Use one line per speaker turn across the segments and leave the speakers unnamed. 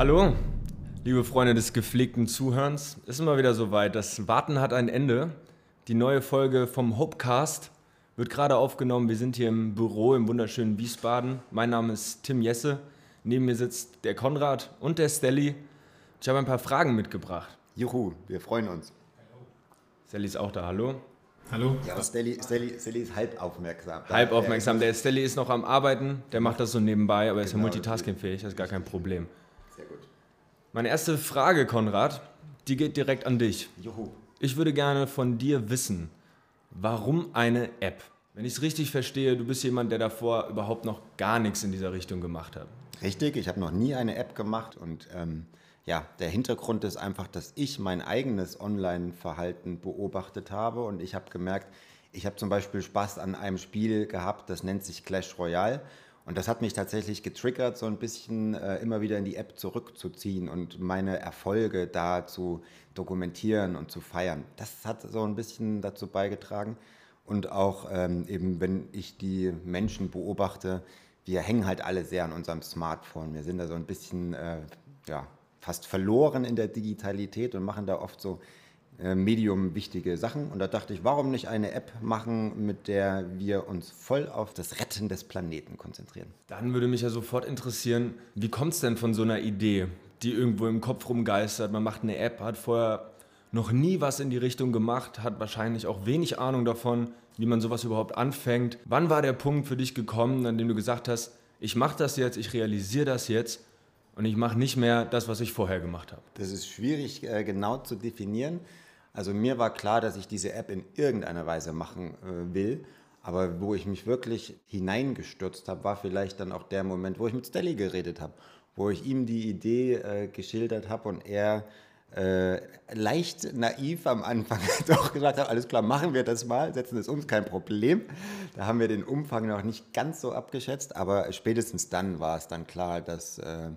Hallo, liebe Freunde des gepflegten Zuhörens. Es ist immer wieder soweit. Das Warten hat ein Ende. Die neue Folge vom Hopecast wird gerade aufgenommen. Wir sind hier im Büro im wunderschönen Wiesbaden. Mein Name ist Tim Jesse. Neben mir sitzt der Konrad und der Stelly. Ich habe ein paar Fragen mitgebracht.
Juhu, wir freuen uns.
Stelly ist auch da. Hallo.
Hallo?
Ja, Stelly, Stelly, Stelly ist halb aufmerksam.
Halb aufmerksam. Der Stelly ist noch am Arbeiten. Der macht das so nebenbei, aber er ist ja
Genau,
multitaskingfähig. Das ist gar kein Problem. Meine erste Frage, Konrad, die geht direkt an dich.
Juhu.
Ich würde gerne von dir wissen, warum eine App? Wenn ich es richtig verstehe, du bist jemand, der davor überhaupt noch gar nichts in dieser Richtung gemacht hat.
Richtig, ich habe noch nie eine App gemacht und ähm, ja, der Hintergrund ist einfach, dass ich mein eigenes Online-Verhalten beobachtet habe und ich habe gemerkt, ich habe zum Beispiel Spaß an einem Spiel gehabt, das nennt sich Clash Royale und das hat mich tatsächlich getriggert, so ein bisschen äh, immer wieder in die App zurückzuziehen und meine Erfolge da zu dokumentieren und zu feiern. Das hat so ein bisschen dazu beigetragen und auch ähm, eben, wenn ich die Menschen beobachte, wir hängen halt alle sehr an unserem Smartphone. Wir sind da so ein bisschen äh, ja, fast verloren in der Digitalität und machen da oft so medium wichtige Sachen. Und da dachte ich, warum nicht eine App machen, mit der wir uns voll auf das Retten des Planeten konzentrieren?
Dann würde mich ja sofort interessieren, wie kommt es denn von so einer Idee, die irgendwo im Kopf rumgeistert? Man macht eine App, hat vorher noch nie was in die Richtung gemacht, hat wahrscheinlich auch wenig Ahnung davon, wie man sowas überhaupt anfängt. Wann war der Punkt für dich gekommen, an dem du gesagt hast, ich mache das jetzt, ich realisiere das jetzt und ich mache nicht mehr das, was ich vorher gemacht habe?
Das ist schwierig äh, genau zu definieren. Also mir war klar, dass ich diese App in irgendeiner Weise machen äh, will. Aber wo ich mich wirklich hineingestürzt habe, war vielleicht dann auch der Moment, wo ich mit Stelly geredet habe, wo ich ihm die Idee äh, geschildert habe und er äh, leicht naiv am Anfang doch gesagt hat, alles klar, machen wir das mal, setzen es uns, kein Problem. Da haben wir den Umfang noch nicht ganz so abgeschätzt, aber spätestens dann war es dann klar, dass äh,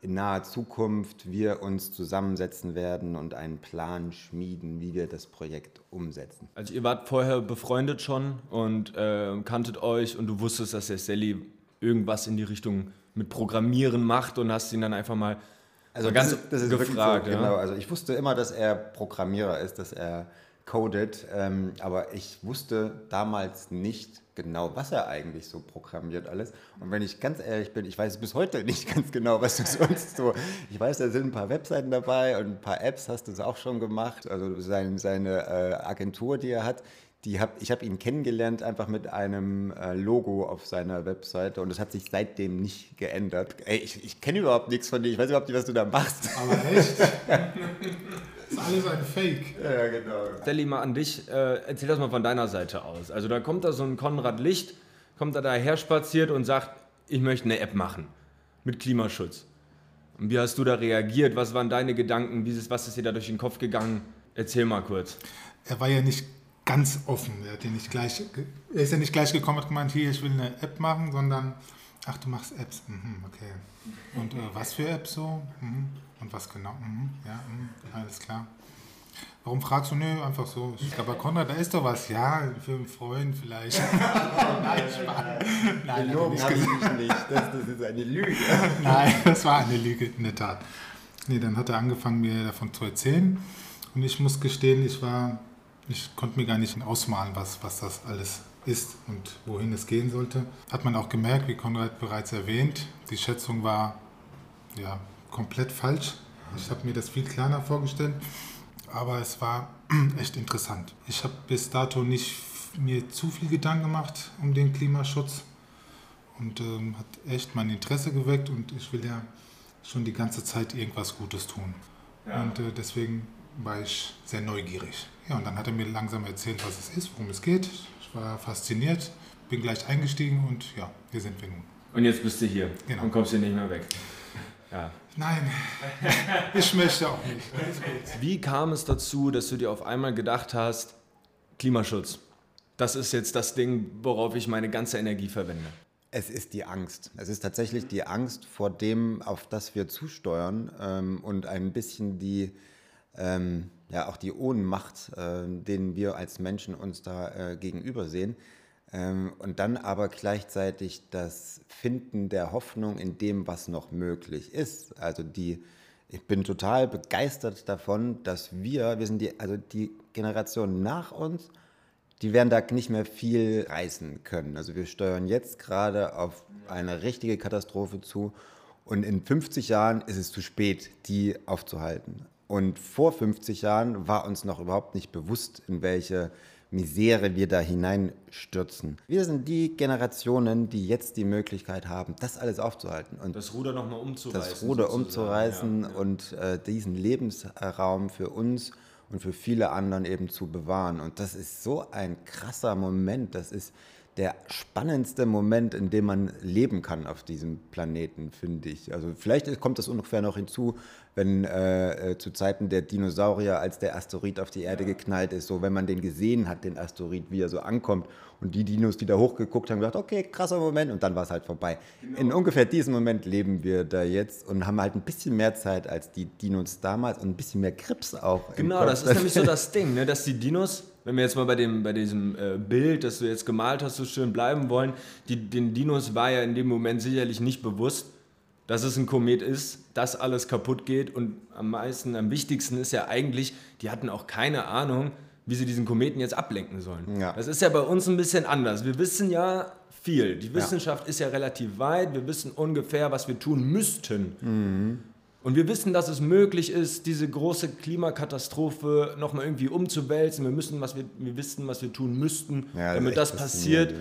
in naher Zukunft wir uns zusammensetzen werden und einen Plan schmieden, wie wir das Projekt umsetzen.
Also ihr wart vorher befreundet schon und äh, kanntet euch und du wusstest, dass der Sally irgendwas in die Richtung mit Programmieren macht und hast ihn dann einfach mal
Also
so
das
ganz
ist, das ist
gefragt.
so,
ja?
genau. Also ich wusste immer, dass er Programmierer ist, dass er codet, ähm, aber ich wusste damals nicht genau, was er eigentlich so programmiert alles. Und wenn ich ganz ehrlich bin, ich weiß bis heute nicht ganz genau, was du sonst so. Ich weiß, da sind ein paar Webseiten dabei und ein paar Apps hast du es auch schon gemacht. Also sein, seine äh, Agentur, die er hat. Die hab, ich habe ihn kennengelernt einfach mit einem äh, Logo auf seiner Webseite und das hat sich seitdem nicht geändert. Ey, ich, ich kenne überhaupt nichts von dir, ich weiß überhaupt nicht, was du da machst.
Aber echt? Das ist alles ein Fake.
Ja, genau.
Stelly, mal an dich, äh, erzähl das mal von deiner Seite aus. Also da kommt da so ein Konrad Licht, kommt da daher spaziert und sagt, ich möchte eine App machen mit Klimaschutz. Und wie hast du da reagiert? Was waren deine Gedanken? Wie ist, was ist dir da durch den Kopf gegangen? Erzähl mal kurz.
Er war ja nicht ganz offen. Er, hat ja nicht gleich, er ist ja nicht gleich gekommen und hat gemeint, hier, ich will eine App machen, sondern, ach, du machst Apps. Mhm, okay. Und äh, was für Apps so? Mhm. Und was genau? Mhm. Ja, mhm. alles klar. Warum fragst du? Nö, einfach so. Ich, aber Konrad, da ist doch was. Ja, für einen Freund vielleicht. Nein, Spaß. Nein,
Gelogen
nicht gesagt.
nicht. Das, das ist eine Lüge.
Nein, das war eine Lüge, in der Tat. Nee, dann hat er angefangen, mir davon zu erzählen. Und ich muss gestehen, ich war, ich konnte mir gar nicht ausmalen, was, was das alles ist und wohin es gehen sollte. Hat man auch gemerkt, wie Konrad bereits erwähnt, die Schätzung war ja komplett falsch. Ich habe mir das viel kleiner vorgestellt, aber es war echt interessant. Ich habe bis dato nicht mir zu viel Gedanken gemacht um den Klimaschutz und ähm, hat echt mein Interesse geweckt und ich will ja schon die ganze Zeit irgendwas Gutes tun. Und äh, deswegen war ich sehr neugierig. Ja, und dann hat er mir langsam erzählt, was es ist, worum es geht. Ich war fasziniert, bin gleich eingestiegen und ja, hier sind wir nun.
Und jetzt bist du hier
Genau.
und kommst hier nicht mehr weg. Ja.
Nein, ich möchte auch nicht.
Wie kam es dazu, dass du dir auf einmal gedacht hast, Klimaschutz, das ist jetzt das Ding, worauf ich meine ganze Energie verwende?
Es ist die Angst. Es ist tatsächlich die Angst vor dem, auf das wir zusteuern ähm, und ein bisschen die, ähm, ja, auch die Ohnmacht, äh, denen wir als Menschen uns da äh, gegenüber sehen. Ähm, und dann aber gleichzeitig das Finden der Hoffnung in dem, was noch möglich ist. Also die, ich bin total begeistert davon, dass wir, wir sind die, also die Generation nach uns, die werden da nicht mehr viel reißen können. Also wir steuern jetzt gerade auf eine richtige Katastrophe zu und in 50 Jahren ist es zu spät, die aufzuhalten. Und vor 50 Jahren war uns noch überhaupt nicht bewusst, in welche Misere wir da hineinstürzen. Wir sind die Generationen, die jetzt die Möglichkeit haben, das alles aufzuhalten.
Und das Ruder nochmal umzureißen.
Das Ruder umzureißen ja, ja. und äh, diesen Lebensraum für uns und für viele anderen eben zu bewahren. Und das ist so ein krasser Moment. Das ist der spannendste Moment, in dem man leben kann auf diesem Planeten, finde ich. Also vielleicht kommt das ungefähr noch hinzu, wenn äh, äh, zu Zeiten der Dinosaurier, als der Asteroid auf die Erde geknallt ist, so wenn man den gesehen hat, den Asteroid, wie er so ankommt und die Dinos, die da hochgeguckt haben, gesagt, okay, krasser Moment und dann war es halt vorbei. Genau. In ungefähr diesem Moment leben wir da jetzt und haben halt ein bisschen mehr Zeit als die Dinos damals und ein bisschen mehr Krips auch.
Genau, das ist nämlich so das Ding, ne, dass die Dinos wenn wir jetzt mal bei, dem, bei diesem äh, Bild, das du jetzt gemalt hast, so schön bleiben wollen, die, den Dinos war ja in dem Moment sicherlich nicht bewusst, dass es ein Komet ist, dass alles kaputt geht und am meisten, am wichtigsten ist ja eigentlich, die hatten auch keine Ahnung, wie sie diesen Kometen jetzt ablenken sollen. Ja. Das ist ja bei uns ein bisschen anders. Wir wissen ja viel. Die Wissenschaft ja. ist ja relativ weit. Wir wissen ungefähr, was wir tun müssten. Mhm. Und wir wissen, dass es möglich ist, diese große Klimakatastrophe nochmal irgendwie umzuwälzen. Wir müssen, was wir, wir wissen, was wir tun müssten, ja, damit das passiert.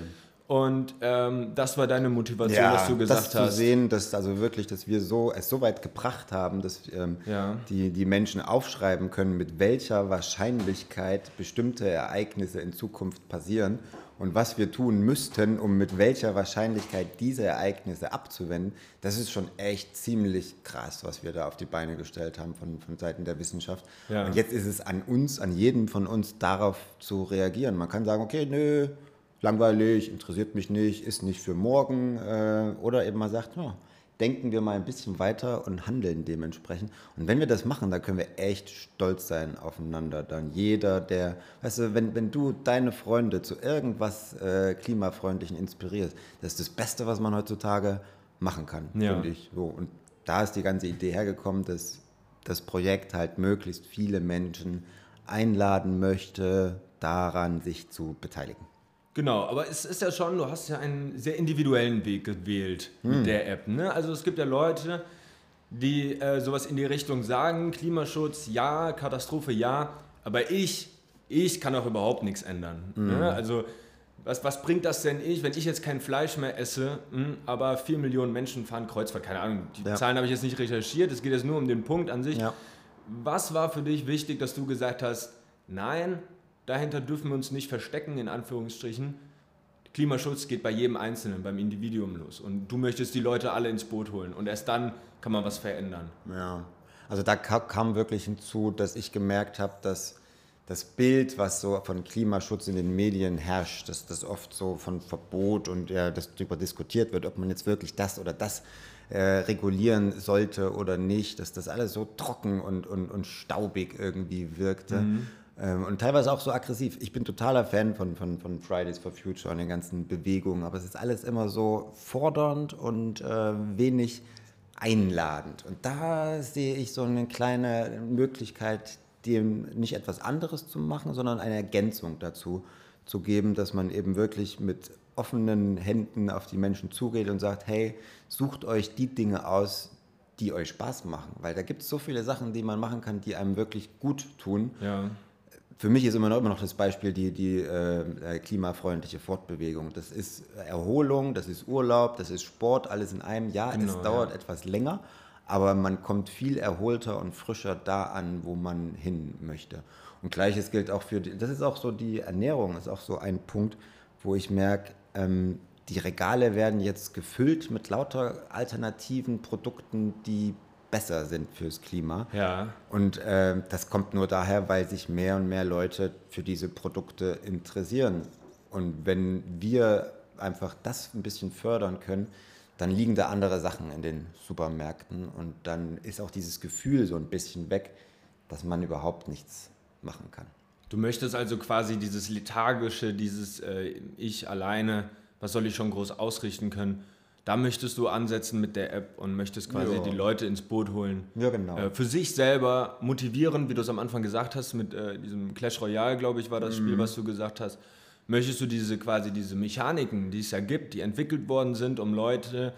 Und ähm, das war deine Motivation, ja, dass du gesagt
das
hast.
zu sehen, dass also wirklich, dass wir so es so weit gebracht haben, dass ähm, ja. die, die Menschen aufschreiben können, mit welcher Wahrscheinlichkeit bestimmte Ereignisse in Zukunft passieren und was wir tun müssten, um mit welcher Wahrscheinlichkeit diese Ereignisse abzuwenden, das ist schon echt ziemlich krass, was wir da auf die Beine gestellt haben von, von Seiten der Wissenschaft. Ja. Und jetzt ist es an uns, an jedem von uns, darauf zu reagieren. Man kann sagen, okay, nö, langweilig, interessiert mich nicht, ist nicht für morgen. Äh, oder eben mal sagt, oh, denken wir mal ein bisschen weiter und handeln dementsprechend. Und wenn wir das machen, dann können wir echt stolz sein aufeinander. Dann jeder, der, weißt du, wenn, wenn du deine Freunde zu irgendwas äh, Klimafreundlichen inspirierst, das ist das Beste, was man heutzutage machen kann, ja. finde ich. So, und da ist die ganze Idee hergekommen, dass das Projekt halt möglichst viele Menschen einladen möchte, daran sich zu beteiligen.
Genau, aber es ist ja schon, du hast ja einen sehr individuellen Weg gewählt hm. mit der App. Ne? Also es gibt ja Leute, die äh, sowas in die Richtung sagen, Klimaschutz ja, Katastrophe ja, aber ich, ich kann auch überhaupt nichts ändern. Ne? Hm. Ne? Also was, was bringt das denn ich, wenn ich jetzt kein Fleisch mehr esse, mh, hm, aber vier Millionen Menschen fahren Kreuzfahrt, keine Ahnung, die ja. Zahlen habe ich jetzt nicht recherchiert, es geht jetzt nur um den Punkt an sich. Ja. Was war für dich wichtig, dass du gesagt hast, nein, dahinter dürfen wir uns nicht verstecken, in Anführungsstrichen. Klimaschutz geht bei jedem Einzelnen, beim Individuum los. Und du möchtest die Leute alle ins Boot holen. Und erst dann kann man was verändern.
Ja, also da kam wirklich hinzu, dass ich gemerkt habe, dass das Bild, was so von Klimaschutz in den Medien herrscht, dass das oft so von Verbot und ja, dass darüber diskutiert wird, ob man jetzt wirklich das oder das äh, regulieren sollte oder nicht, dass das alles so trocken und, und, und staubig irgendwie wirkte. Mhm. Ähm, und teilweise auch so aggressiv. Ich bin totaler Fan von, von, von Fridays for Future und den ganzen Bewegungen, aber es ist alles immer so fordernd und äh, wenig einladend. Und da sehe ich so eine kleine Möglichkeit, dem nicht etwas anderes zu machen, sondern eine Ergänzung dazu zu geben, dass man eben wirklich mit offenen Händen auf die Menschen zugeht und sagt, hey, sucht euch die Dinge aus, die euch Spaß machen. Weil da gibt es so viele Sachen, die man machen kann, die einem wirklich gut tun. Ja für mich ist immer noch, immer noch das Beispiel die, die äh, klimafreundliche Fortbewegung. Das ist Erholung, das ist Urlaub, das ist Sport, alles in einem. Ja, genau, es dauert ja. etwas länger, aber man kommt viel erholter und frischer da an, wo man hin möchte. Und gleiches gilt auch für, die, das ist auch so die Ernährung, ist auch so ein Punkt, wo ich merke, ähm, die Regale werden jetzt gefüllt mit lauter alternativen Produkten, die besser sind fürs Klima. Ja. Und äh, das kommt nur daher, weil sich mehr und mehr Leute für diese Produkte interessieren. Und wenn wir einfach das ein bisschen fördern können, dann liegen da andere Sachen in den Supermärkten und dann ist auch dieses Gefühl so ein bisschen weg, dass man überhaupt nichts machen kann.
Du möchtest also quasi dieses lethargische, dieses äh, Ich alleine, was soll ich schon groß ausrichten können, da möchtest du ansetzen mit der App und möchtest quasi
Ja.
die Leute ins Boot holen.
Ja, genau.
Äh, für sich selber motivieren, wie du es am Anfang gesagt hast, mit äh, diesem Clash Royale, glaube ich, war das
Mhm.
Spiel, was du gesagt hast. Möchtest du diese quasi diese Mechaniken, die es ja gibt, die entwickelt worden sind, um Leute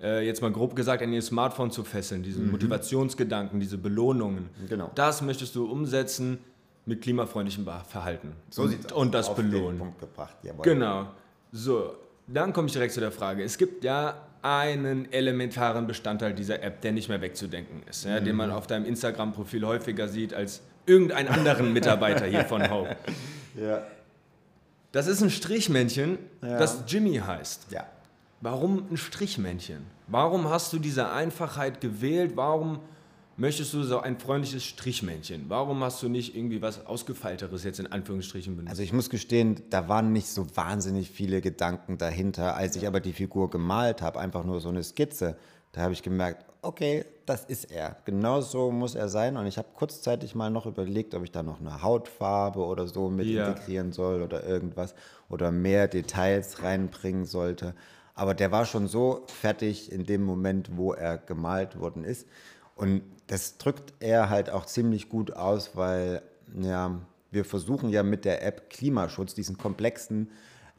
äh, jetzt mal grob gesagt an ihr Smartphone zu fesseln, diesen Motivationsgedanken, diese Belohnungen.
Mhm. Genau.
Das möchtest du umsetzen mit klimafreundlichem Verhalten.
So
und,
sieht's aus.
und das
Auf den
belohnen.
Punkt gebracht, jawohl.
Genau. So, dann komme ich direkt zu der Frage. Es gibt ja einen elementaren Bestandteil dieser App, der nicht mehr wegzudenken ist, ja, den man
Mhm.
auf deinem Instagram-Profil häufiger sieht als irgendeinen anderen Mitarbeiter hier von Hope.
Ja.
Das ist ein Strichmännchen,
Ja.
das Jimmy heißt.
ja.
Warum ein Strichmännchen? Warum hast du diese Einfachheit gewählt? Warum möchtest du so ein freundliches Strichmännchen? Warum hast du nicht irgendwie was Ausgefeilteres jetzt in Anführungsstrichen benutzt?
Also ich muss gestehen, da waren nicht so wahnsinnig viele Gedanken dahinter. Als ich aber die Figur gemalt habe, einfach nur so eine Skizze, da habe ich gemerkt, okay, das ist er. Genau so muss er sein. Und ich habe kurzzeitig mal noch überlegt, ob ich da noch eine Hautfarbe oder so mit
Ja.
integrieren soll oder irgendwas oder mehr Details reinbringen sollte. Aber der war schon so fertig in dem Moment, wo er gemalt worden ist. Und das drückt er halt auch ziemlich gut aus, weil ja, wir versuchen ja mit der App Klimaschutz, diesen komplexen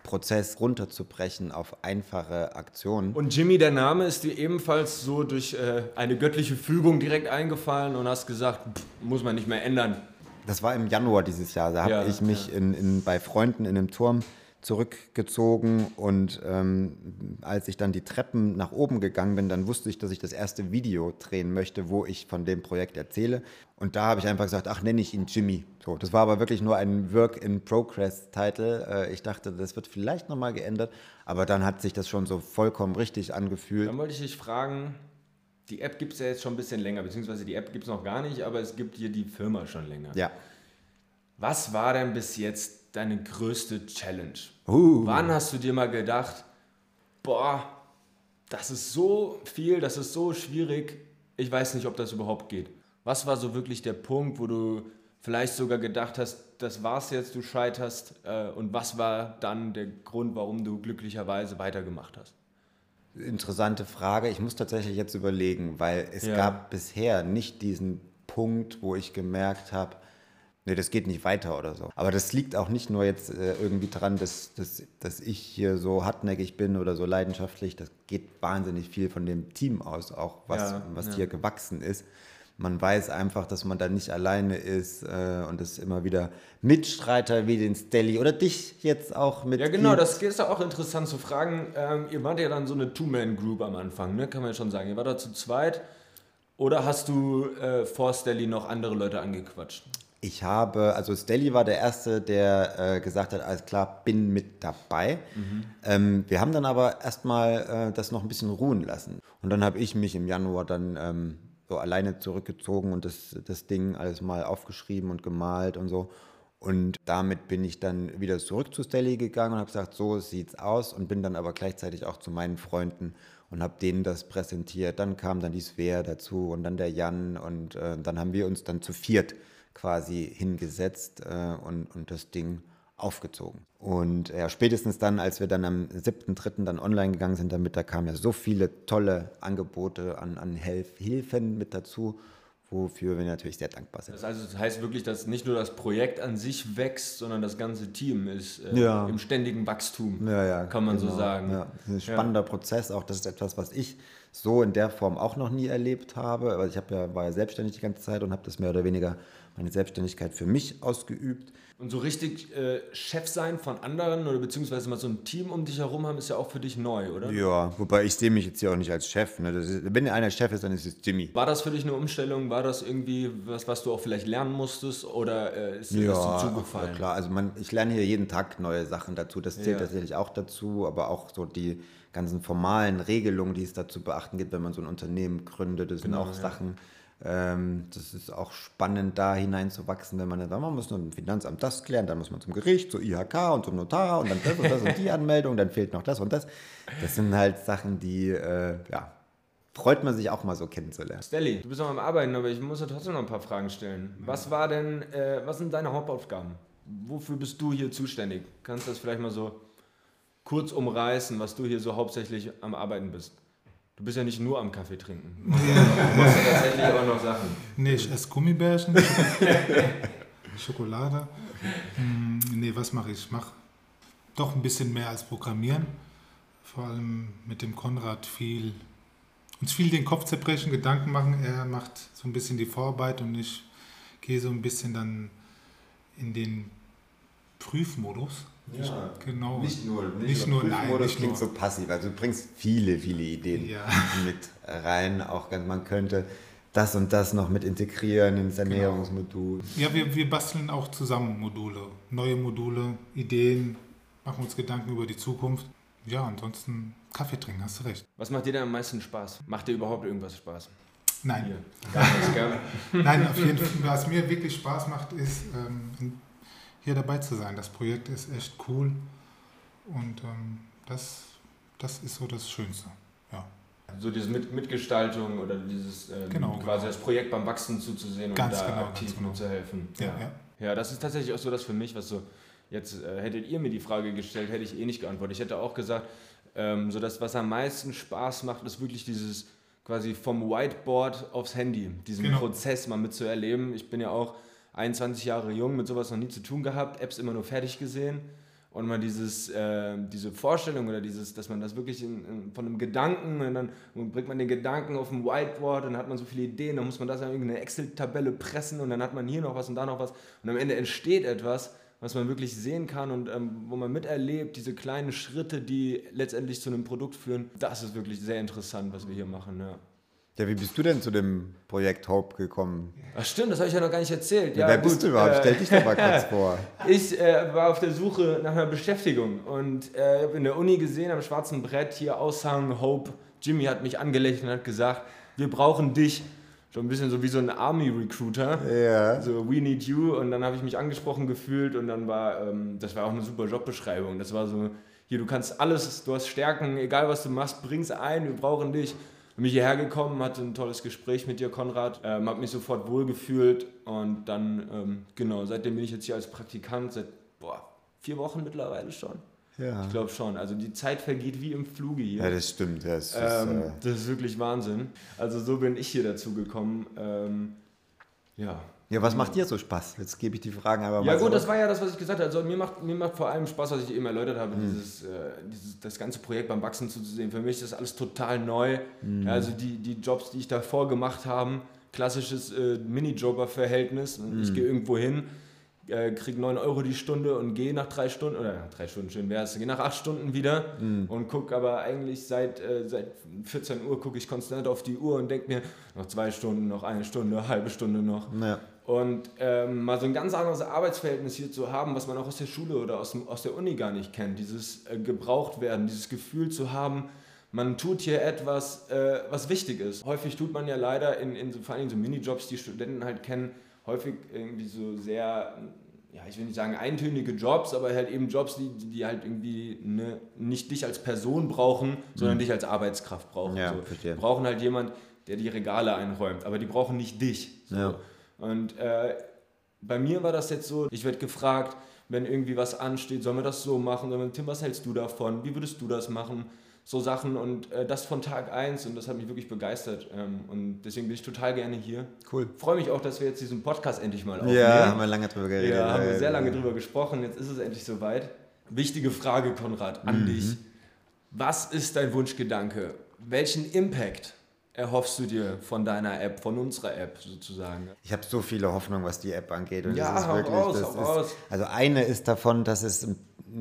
Prozess runterzubrechen auf einfache Aktionen.
Und Jimmy, der Name ist dir ebenfalls so durch äh, eine göttliche Fügung direkt eingefallen und hast gesagt, pff, muss man nicht mehr ändern.
Das war im Januar dieses Jahr. Da habe
Ja,
ich mich in, in, bei Freunden in einem Turm zurückgezogen und ähm, als ich dann die Treppen nach oben gegangen bin, dann wusste ich, dass ich das erste Video drehen möchte, wo ich von dem Projekt erzähle. Und da habe ich einfach gesagt, ach, nenne ich ihn Jimmy. So, das war aber wirklich nur ein Work-in-Progress-Title. Äh, ich dachte, das wird vielleicht nochmal geändert, aber dann hat sich das schon so vollkommen richtig angefühlt.
Dann wollte ich dich fragen, die App gibt es ja jetzt schon ein bisschen länger, beziehungsweise die App gibt es noch gar nicht, aber es gibt hier die Firma schon länger.
Ja.
Was war denn bis jetzt deine größte Challenge?
Uh.
Wann hast du dir mal gedacht, boah, das ist so viel, das ist so schwierig, ich weiß nicht, ob das überhaupt geht. Was war so wirklich der Punkt, wo du vielleicht sogar gedacht hast, das war's jetzt, du scheiterst? Äh, und was war dann der Grund, warum du glücklicherweise weitergemacht hast?
Interessante Frage. Ich muss tatsächlich jetzt überlegen, weil es
Ja.
gab bisher nicht diesen Punkt, wo ich gemerkt habe, nee, das geht nicht weiter oder so. Aber das liegt auch nicht nur jetzt äh, irgendwie dran, dass, dass, dass ich hier so hartnäckig bin oder so leidenschaftlich. Das geht wahnsinnig viel von dem Team aus, auch was,
Ja,
was
ja.
hier gewachsen ist. Man weiß einfach, dass man da nicht alleine ist äh, und es immer wieder Mitstreiter wie den Stelly oder dich jetzt auch mit.
Ja, genau, das ist ja auch interessant zu fragen. Ähm, ihr wart ja dann so eine Two-Man-Group am Anfang, ne? kann man ja schon sagen. Ihr wart da zu zweit. Oder hast du äh, vor Stelly noch andere Leute angequatscht?
Ich habe, also Stelly war der Erste, der äh, gesagt hat, alles klar, bin mit dabei. Ähm, wir haben dann aber erstmal äh, das noch ein bisschen ruhen lassen. Und dann habe ich mich im Januar dann ähm, so alleine zurückgezogen und das, das Ding alles mal aufgeschrieben und gemalt und so. Und damit bin ich dann wieder zurück zu Stelly gegangen und habe gesagt, so sieht's aus und bin dann aber gleichzeitig auch zu meinen Freunden und habe denen das präsentiert. Dann kam dann die Svea dazu und dann der Jan und äh, dann haben wir uns dann zu viert quasi hingesetzt äh, und, und das Ding aufgezogen. Und ja, spätestens dann, als wir dann am 7.3. dann online gegangen sind damit, da kamen ja so viele tolle Angebote an, an Helf Hilfen mit dazu, wofür wir natürlich sehr dankbar sind.
Das, also, das heißt wirklich, dass nicht nur das Projekt an sich wächst, sondern das ganze Team ist äh,
Ja.
im ständigen Wachstum,
Ja, ja,
kann man so
genau.
sagen.
Ja, das ist ein spannender Prozess, auch das ist etwas, was ich so in der Form auch noch nie erlebt habe. Aber ich habe ja, war ja selbstständig die ganze Zeit und habe das mehr oder weniger meine Selbstständigkeit für mich ausgeübt.
Und so richtig äh, Chef sein von anderen oder beziehungsweise mal so ein Team um dich herum haben, ist ja auch für dich neu, oder?
Ja, wobei ich sehe mich jetzt hier auch nicht als Chef. Ne? Ist, wenn einer Chef ist, dann ist es Jimmy.
War das für dich eine Umstellung? War das irgendwie was, was du auch vielleicht lernen musstest oder äh, ist dir das so zugefallen?
Ja, klar. Also man, ich lerne hier jeden Tag neue Sachen dazu. Das zählt
Ja.
tatsächlich auch dazu, aber auch so die ganzen formalen Regelungen, die es da zu beachten gibt, wenn man so ein Unternehmen gründet. Das
Genau,
sind auch Sachen, ähm, das ist auch spannend, da hineinzuwachsen, wenn man dann sagt, man muss nur im Finanzamt das klären, dann muss man zum Gericht, zur IHK und zum Notar und dann das und das und die Anmeldung, dann fehlt noch das und das. Das sind halt Sachen, die, äh, ja, freut man sich auch mal so kennenzulernen.
Stelly, du bist noch am Arbeiten, aber ich muss ja trotzdem noch ein paar Fragen stellen. Was war denn, äh, was sind deine Hauptaufgaben? wofür bist du hier zuständig? Kannst du das vielleicht mal so kurz umreißen, was du hier so hauptsächlich am Arbeiten bist? Du bist ja nicht nur am Kaffee trinken. Du machst ja tatsächlich auch noch Sachen.
Nee, ich esse Gummibärchen, Schokolade. Hm, nee, was mache ich? Ich mache doch ein bisschen mehr als Programmieren. Vor allem mit dem Konrad viel, uns viel den Kopf zerbrechen, Gedanken machen. Er macht so ein bisschen die Vorarbeit und ich gehe so ein bisschen dann in den Prüfmodus.
Ja,
genau.
Nicht nur, nicht,
Nicht
nur,
nur, nein,
Prüfmodus
nicht
klingt
nur.
so passiv. Also du bringst viele, viele Ideen
Ja.
mit rein. Auch ganz- man könnte das und das noch mit integrieren
Genau.
ins Ernährungsmodul.
Ja, wir, wir basteln auch zusammen Module, neue Module, Ideen, machen uns Gedanken über die Zukunft. Ja, ansonsten Kaffee trinken, hast du recht.
Was macht dir denn am meisten Spaß? Macht dir überhaupt irgendwas Spaß?
Nein, nein, auf jeden Fall. Was mir wirklich Spaß macht, ist ähm, hier dabei zu sein. Das Projekt ist echt cool und ähm, das, das ist so das Schönste. Ja,
So diese Mit Mitgestaltung oder dieses ähm,
Genau,
quasi
genau.
das Projekt beim Wachsen zuzusehen und
Ganz
da
genau,
aktiv
ganz genau.
mitzuhelfen.
ja, ja.
Ja, das ist tatsächlich auch so das für mich, was so, jetzt äh, hättet ihr mir die Frage gestellt, hätte ich eh nicht geantwortet. Ich hätte auch gesagt, ähm, so das, was am meisten Spaß macht, ist wirklich dieses quasi vom Whiteboard aufs Handy, diesen
Genau.
Prozess mal mitzuerleben. Ich bin ja auch 21 Jahre jung, mit sowas noch nie zu tun gehabt, Apps immer nur fertig gesehen. Und mal dieses, äh, diese Vorstellung oder dieses, dass man das wirklich in, in, von einem Gedanken und dann bringt man den Gedanken auf ein Whiteboard und dann hat man so viele Ideen, dann muss man das in irgendeine Excel-Tabelle pressen und dann hat man hier noch was und da noch was und am Ende entsteht etwas, was man wirklich sehen kann und ähm, wo man miterlebt, diese kleinen Schritte, die letztendlich zu einem Produkt führen. Das ist wirklich sehr interessant, was wir hier machen. Ja.
Ja, wie bist du denn zu dem Projekt Hope gekommen?
Ach stimmt, das habe ich ja noch gar nicht erzählt.
Ja, wer bist du überhaupt?
äh,
Stell dich doch mal kurz vor.
Ich äh, war auf der Suche nach einer Beschäftigung und äh, habe in der Uni gesehen, am schwarzen Brett hier Aushang, Hope. Jimmy hat mich angelächelt und hat gesagt, wir brauchen dich. Schon ein bisschen so wie so ein Army-Recruiter.
Ja.
So, we need you. Und dann habe ich mich angesprochen gefühlt und dann war, ähm, das war auch eine super Jobbeschreibung. Das war so, hier, du kannst alles, du hast Stärken, egal was du machst, bring's ein, wir brauchen dich. Bin mich hierher gekommen, hatte ein tolles Gespräch mit dir, Konrad, ähm, habe mich sofort wohlgefühlt und dann, ähm, genau, seitdem bin ich jetzt hier als Praktikant, seit, boah, vier Wochen mittlerweile schon.
Ja.
Ich glaube schon. Also die Zeit vergeht wie im Fluge hier.
ja, das stimmt. Das ist,
Ähm,
äh,
das ist wirklich Wahnsinn. Also so bin ich hier dazu gekommen. Ähm, ja.
Ja, was macht dir so Spaß? Jetzt gebe ich die Fragen aber
Ja
mal
gut,
zurück.
das war ja das, was ich gesagt habe. Also mir macht, mir macht vor allem Spaß, was ich eben erläutert habe,
Mhm.
dieses, äh, dieses, das ganze Projekt beim Wachsen zuzusehen. Für mich ist das alles total neu.
Mhm.
Ja, also die, die Jobs, die ich davor gemacht habe, klassisches äh, Minijobber-Verhältnis.
Mhm.
Ich gehe irgendwo hin, äh, kriege 9 Euro die Stunde und gehe nach drei Stunden, oder nach drei Stunden schön wäre es, gehe nach acht Stunden wieder
Mhm.
und gucke aber eigentlich seit, äh, seit 14 Uhr gucke ich konstant auf die Uhr und denke mir, noch zwei Stunden, noch eine Stunde, eine halbe Stunde noch.
Ja.
Und ähm, mal so ein ganz anderes Arbeitsverhältnis hier zu haben, was man auch aus der Schule oder aus, dem, aus der Uni gar nicht kennt. Dieses äh, gebraucht werden, dieses Gefühl zu haben, man tut hier etwas, äh, was wichtig ist. Häufig tut man ja leider in, in so, vor allem so Minijobs, die Studenten halt kennen, häufig irgendwie so sehr, ja, ich will nicht sagen eintönige Jobs, aber halt eben Jobs, die, die halt irgendwie ne, nicht dich als Person brauchen, sondern dich als Arbeitskraft brauchen.
Mhm. Ja,
so.
verstehe.
Die brauchen halt jemand, der die Regale einräumt, aber die brauchen nicht dich. So.
Ja.
Und äh, bei mir war das jetzt so, ich werde gefragt, wenn irgendwie was ansteht, sollen wir das so machen? Sollen wir, Tim, was hältst du davon? Wie würdest du das machen? So Sachen und äh, das von Tag 1 und das hat mich wirklich begeistert. Ähm, und deswegen bin ich total gerne hier.
Cool.
Freue mich auch, dass wir jetzt diesen Podcast endlich mal aufnehmen.
Ja, haben wir lange drüber geredet.
Ja, haben wir sehr lange drüber gesprochen. Jetzt ist es endlich soweit. Wichtige Frage, Konrad, an
Mhm.
dich. Was ist dein Wunschgedanke? Welchen Impact erhoffst du dir von deiner App, von unserer App sozusagen?
Ich habe so viele Hoffnungen, was die App angeht. Und
Ja,
das ist wirklich,
raus,
das ist,
raus.
Also eine ist davon, dass es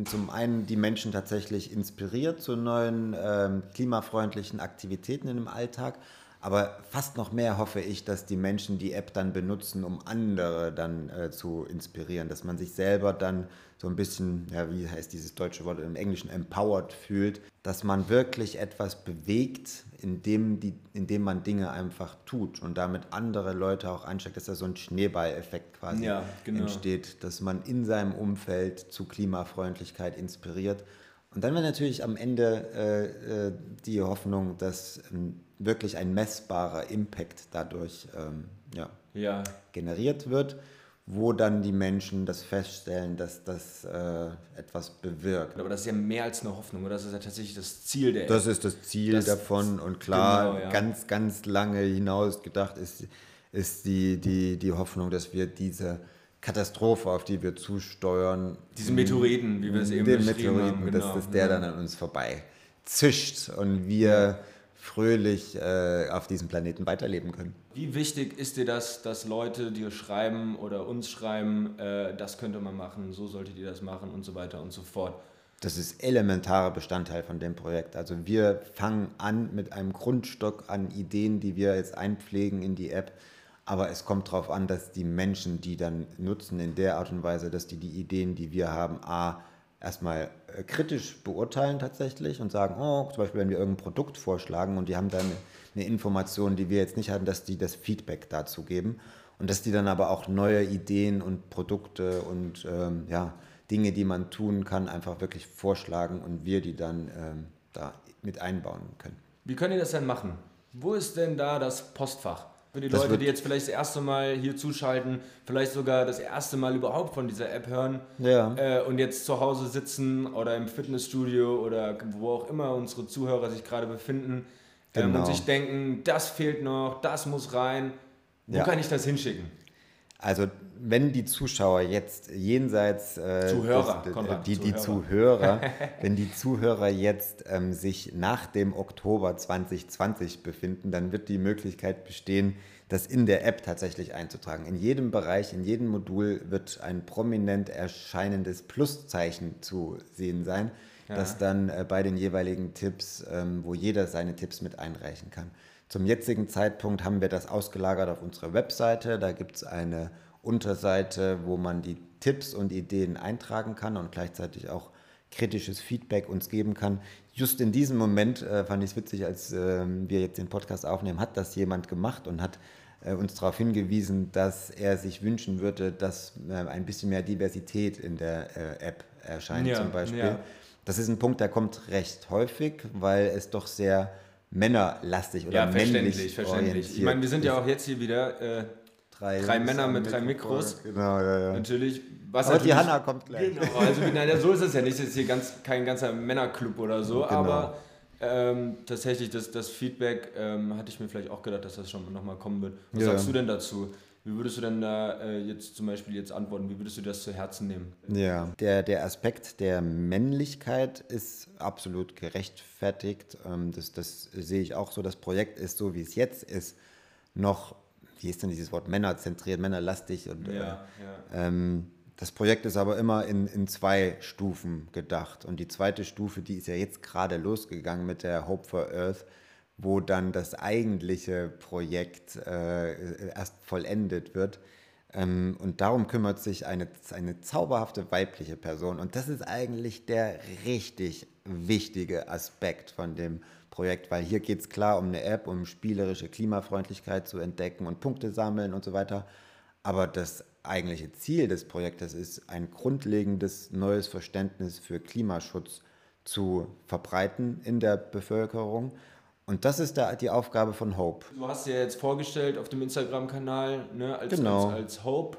zum einen die Menschen tatsächlich inspiriert zu neuen ähm, klimafreundlichen Aktivitäten in dem Alltag. Aber fast noch mehr hoffe ich, dass die Menschen die App dann benutzen, um andere dann äh, zu inspirieren, dass man sich selber dann so ein bisschen, ja, wie heißt dieses deutsche Wort im Englischen, empowered fühlt, dass man wirklich etwas bewegt, indem, die, indem man Dinge einfach tut und damit andere Leute auch ansteckt, dass da so ein Schneeballeffekt quasi
Ja, genau.
entsteht, dass man in seinem Umfeld zu Klimafreundlichkeit inspiriert. Und dann wäre natürlich am Ende äh, äh, die Hoffnung, dass ähm, wirklich ein messbarer Impact dadurch ähm, ja,
Ja,
generiert wird, wo dann die Menschen das feststellen, dass das äh, etwas bewirkt.
Aber das ist ja mehr als eine Hoffnung, oder? Das ist ja tatsächlich das Ziel der
Das ist das Ziel das davon und klar, genau, ja. ganz, ganz lange hinaus gedacht ist, ist die, die, die Hoffnung, dass wir diese Katastrophe, auf die wir zusteuern.
Diesen Meteoriten, wie wir es eben den beschrieben Meteoriten, haben.
Genau. Dass, dass der dann an uns vorbei zischt und wir fröhlich äh, auf diesem Planeten weiterleben können.
Wie wichtig ist dir das, dass Leute dir schreiben oder uns schreiben, äh, das könnte man machen, so solltet ihr das machen und so weiter und so fort?
Das ist elementarer Bestandteil von dem Projekt. Also wir fangen an mit einem Grundstock an Ideen, die wir jetzt einpflegen in die App. Aber es kommt darauf an, dass die Menschen, die dann nutzen, in der Art und Weise, dass die die Ideen, die wir haben, a, erstmal kritisch beurteilen tatsächlich und sagen, oh, zum Beispiel, wenn wir irgendein Produkt vorschlagen und die haben dann eine Information, die wir jetzt nicht hatten, dass die das Feedback dazu geben und dass die dann aber auch neue Ideen und Produkte und ähm, ja, Dinge, die man tun kann, einfach wirklich vorschlagen und wir die dann ähm, da mit einbauen können.
Wie können ihr das denn machen? Wo ist denn da das Postfach? Für die das Leute, die jetzt vielleicht das erste Mal hier zuschalten, vielleicht sogar das erste Mal überhaupt von dieser App hören ja. äh, und jetzt zu Hause sitzen oder im Fitnessstudio oder wo auch immer unsere Zuhörer sich gerade befinden genau. ähm, und genau. sich denken, das fehlt noch, das muss rein. Wo ja. kann ich das hinschicken?
Also wenn die Zuschauer jetzt jenseits
äh, Zuhörer,
des, Konrad, die, die Zuhörer, wenn die Zuhörer jetzt ähm, sich nach dem Oktober 2020 befinden, dann wird die Möglichkeit bestehen, das in der App tatsächlich einzutragen. In jedem Bereich, in jedem Modul wird ein prominent erscheinendes Pluszeichen zu sehen sein, ja. das dann äh, bei den jeweiligen Tipps, ähm, wo jeder seine Tipps mit einreichen kann. Zum jetzigen Zeitpunkt haben wir das ausgelagert auf unserer Webseite. Da gibt es eine Unterseite, wo man die Tipps und Ideen eintragen kann und gleichzeitig auch kritisches Feedback uns geben kann. Just in diesem Moment äh, fand ich es witzig, als äh, wir jetzt den Podcast aufnehmen, hat das jemand gemacht und hat äh, uns darauf hingewiesen, dass er sich wünschen würde, dass äh, ein bisschen mehr Diversität in der äh, App erscheint ja, zum Beispiel. Ja. Das ist ein Punkt, der kommt recht häufig, weil es doch sehr männerlastig oder ja,
männlich verständlich. Ich meine, wir sind ja auch jetzt hier wieder äh, drei, drei Männer mit drei Mikros.
Genau, ja, ja.
Natürlich.
Was aber die Hanna kommt gleich.
Genau, also nein, so ist es ja nicht. Es ist hier ganz, kein ganzer Männerclub oder so, genau. aber ähm, tatsächlich, das, das Feedback ähm, hatte ich mir vielleicht auch gedacht, dass das schon nochmal kommen wird. Was ja. sagst du denn dazu? Wie würdest du denn da äh, jetzt zum Beispiel jetzt antworten? Wie würdest du das zu Herzen nehmen?
Ja, der, der Aspekt der Männlichkeit ist absolut gerechtfertigt. Ähm, das, das sehe ich auch so. Das Projekt ist so, wie es jetzt ist, noch, wie ist denn dieses Wort, männerzentriert, männerlastig. Und, ja, äh, ja. Ähm, das Projekt ist aber immer in, in zwei Stufen gedacht. Und die zweite Stufe, die ist ja jetzt gerade losgegangen mit der Hope for Earth wo dann das eigentliche Projekt äh, erst vollendet wird. Ähm, und darum kümmert sich eine, eine zauberhafte weibliche Person. Und das ist eigentlich der richtig wichtige Aspekt von dem Projekt, weil hier geht es klar um eine App, um spielerische Klimafreundlichkeit zu entdecken und Punkte sammeln und so weiter. Aber das eigentliche Ziel des Projektes ist, ein grundlegendes neues Verständnis für Klimaschutz zu verbreiten in der Bevölkerung und das ist da die Aufgabe von Hope.
Du hast ja jetzt vorgestellt auf dem Instagram-Kanal ne, als, genau. als, als Hope.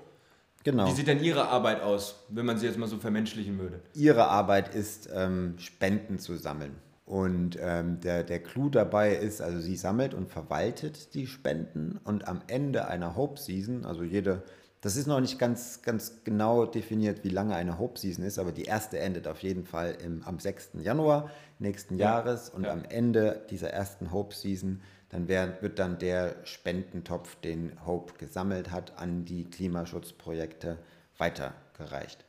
Genau. Wie sieht denn Ihre Arbeit aus, wenn man sie jetzt mal so vermenschlichen würde?
Ihre Arbeit ist, ähm, Spenden zu sammeln. Und ähm, der, der Clou dabei ist, also sie sammelt und verwaltet die Spenden und am Ende einer Hope Season, also jede das ist noch nicht ganz, ganz genau definiert, wie lange eine Hope Season ist, aber die erste endet auf jeden Fall im, am 6. Januar nächsten ja. Jahres und ja. am Ende dieser ersten Hope Season dann wär, wird dann der Spendentopf, den Hope gesammelt hat, an die Klimaschutzprojekte weitergereicht.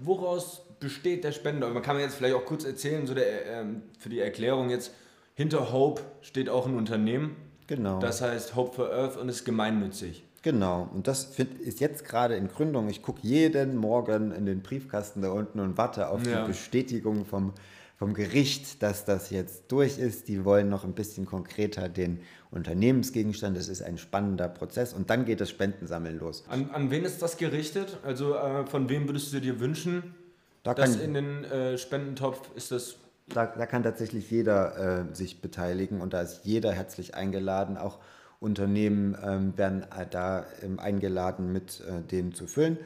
Woraus besteht der Spender? Man kann jetzt vielleicht auch kurz erzählen, so der, äh, für die Erklärung jetzt, hinter Hope steht auch ein Unternehmen. Genau. Das heißt Hope for Earth und ist gemeinnützig.
Genau, und das find, ist jetzt gerade in Gründung. Ich gucke jeden Morgen in den Briefkasten da unten und warte auf ja. die Bestätigung vom, vom Gericht, dass das jetzt durch ist. Die wollen noch ein bisschen konkreter den Unternehmensgegenstand. Das ist ein spannender Prozess und dann geht das Spendensammeln los.
An, an wen ist das gerichtet? Also äh, von wem würdest du dir wünschen, da dass in den äh, Spendentopf ist das
da, da, kann tatsächlich jeder äh, sich beteiligen und da ist jeder herzlich eingeladen, auch Unternehmen ähm, werden äh, da ähm, eingeladen, mit äh, denen zu füllen.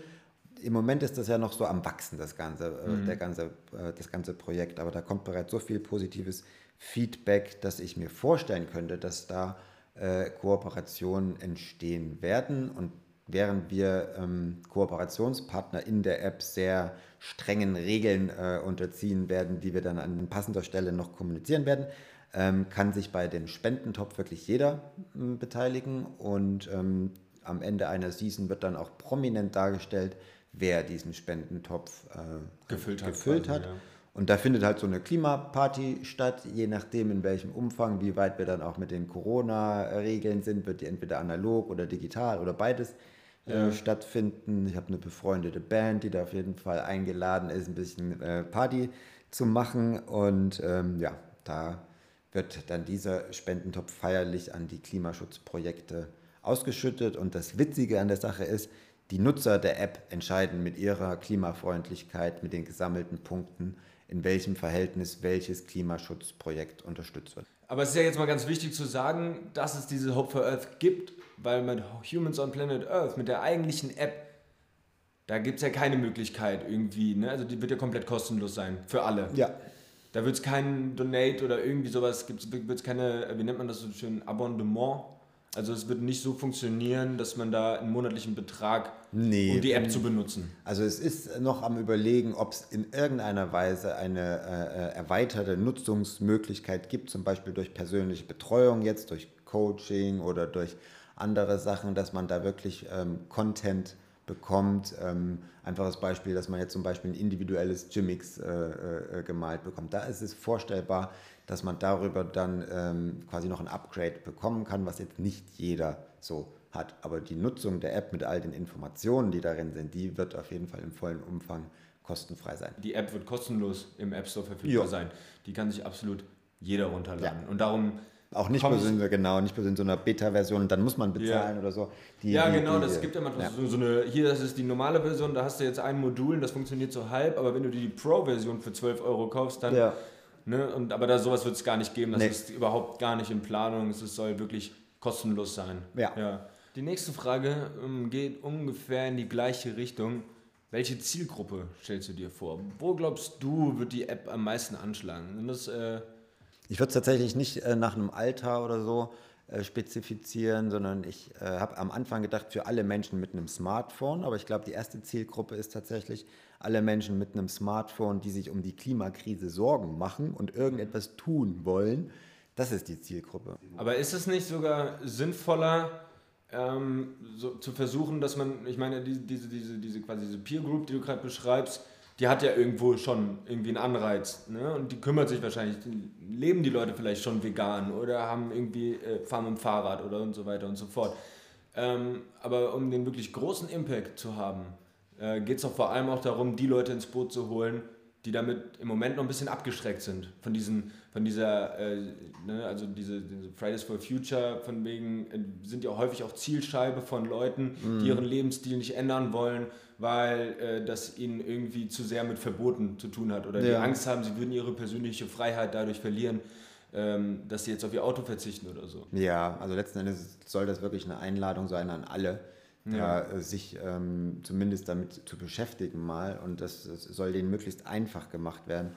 Im Moment ist das ja noch so am Wachsen, das ganze, äh, mhm. der ganze, äh, das ganze Projekt, aber da kommt bereits so viel positives Feedback, dass ich mir vorstellen könnte, dass da äh, Kooperationen entstehen werden und während wir ähm, Kooperationspartner in der App sehr strengen Regeln äh, unterziehen werden, die wir dann an passender Stelle noch kommunizieren werden, ähm, kann sich bei dem Spendentopf wirklich jeder äh, beteiligen und ähm, am Ende einer Season wird dann auch prominent dargestellt, wer diesen Spendentopf äh, gefüllt hat. Gefüllt quasi, hat. Ja. Und da findet halt so eine Klimaparty statt, je nachdem in welchem Umfang, wie weit wir dann auch mit den Corona-Regeln sind, wird die entweder analog oder digital oder beides äh, ja. stattfinden. Ich habe eine befreundete Band, die da auf jeden Fall eingeladen ist, ein bisschen äh, Party zu machen. Und ähm, ja, da wird dann dieser Spendentopf feierlich an die Klimaschutzprojekte ausgeschüttet. Und das Witzige an der Sache ist, die Nutzer der App entscheiden mit ihrer Klimafreundlichkeit, mit den gesammelten Punkten, in welchem Verhältnis welches Klimaschutzprojekt unterstützt wird.
Aber es ist ja jetzt mal ganz wichtig zu sagen, dass es diese Hope for Earth gibt, weil mit Humans on Planet Earth, mit der eigentlichen App, da gibt es ja keine Möglichkeit irgendwie, ne? also die wird ja komplett kostenlos sein, für alle.
Ja.
Da wird es keinen Donate oder irgendwie sowas, wird es keine, wie nennt man das so schön, Abonnement also es wird nicht so funktionieren, dass man da einen monatlichen Betrag, nee, um die App zu benutzen.
Also es ist noch am Überlegen, ob es in irgendeiner Weise eine äh, äh, erweiterte Nutzungsmöglichkeit gibt, zum Beispiel durch persönliche Betreuung jetzt, durch Coaching oder durch andere Sachen, dass man da wirklich ähm, Content bekommt. Ähm, einfaches Beispiel, dass man jetzt zum Beispiel ein individuelles Gimmix äh, äh, gemalt bekommt. Da ist es vorstellbar, dass man darüber dann ähm, quasi noch ein Upgrade bekommen kann, was jetzt nicht jeder so hat. Aber die Nutzung der App mit all den Informationen, die darin sind, die wird auf jeden Fall im vollen Umfang kostenfrei sein.
Die App wird kostenlos im App Store verfügbar jo. sein. Die kann sich absolut jeder runterladen. Ja. Und darum
auch nicht bloß in, genau, nicht bloß in so einer Beta-Version, dann muss man bezahlen ja. oder so.
Die, ja, die, genau, die, das gibt ja manchmal ja. So, so, eine, hier, das ist die normale Version, da hast du jetzt ein Modul und das funktioniert so halb, aber wenn du die Pro-Version für 12 Euro kaufst, dann ja. Ne? Und, aber da sowas wird es gar nicht geben. Das nee. ist überhaupt gar nicht in Planung. Es soll wirklich kostenlos sein.
Ja.
ja. Die nächste Frage ähm, geht ungefähr in die gleiche Richtung. Welche Zielgruppe stellst du dir vor? Wo glaubst du, wird die App am meisten anschlagen? Das, äh
ich würde es tatsächlich nicht äh, nach einem Alter oder so äh, spezifizieren, sondern ich äh, habe am Anfang gedacht, für alle Menschen mit einem Smartphone. Aber ich glaube, die erste Zielgruppe ist tatsächlich alle Menschen mit einem Smartphone, die sich um die Klimakrise Sorgen machen und irgendetwas tun wollen. Das ist die Zielgruppe.
Aber ist es nicht sogar sinnvoller, ähm, so zu versuchen, dass man, ich meine, diese, diese, diese, diese quasi diese Peer Group, die du gerade beschreibst, die hat ja irgendwo schon irgendwie einen Anreiz. Ne? Und die kümmert sich wahrscheinlich, leben die Leute vielleicht schon vegan oder haben irgendwie, äh, fahren mit dem Fahrrad oder und so weiter und so fort. Ähm, aber um den wirklich großen Impact zu haben, äh, geht es doch vor allem auch darum, die Leute ins Boot zu holen, die damit im Moment noch ein bisschen abgeschreckt sind von diesen, von dieser, äh, ne, also diese, diese, Fridays for Future, von wegen, äh, sind ja häufig auch Zielscheibe von Leuten, mm. die mhm. ihren Lebensstil nicht ändern wollen, weil äh, das ihnen irgendwie zu sehr mit Verboten zu tun hat oder ja. die Angst haben, sie würden ihre persönliche Freiheit dadurch verlieren. Ähm, dass sie jetzt auf ihr Auto verzichten oder so.
Ja, also letzten Endes soll das wirklich eine Einladung sein an alle, ja. äh, sich ähm, zumindest damit zu beschäftigen mal und das, das, soll denen möglichst einfach gemacht werden,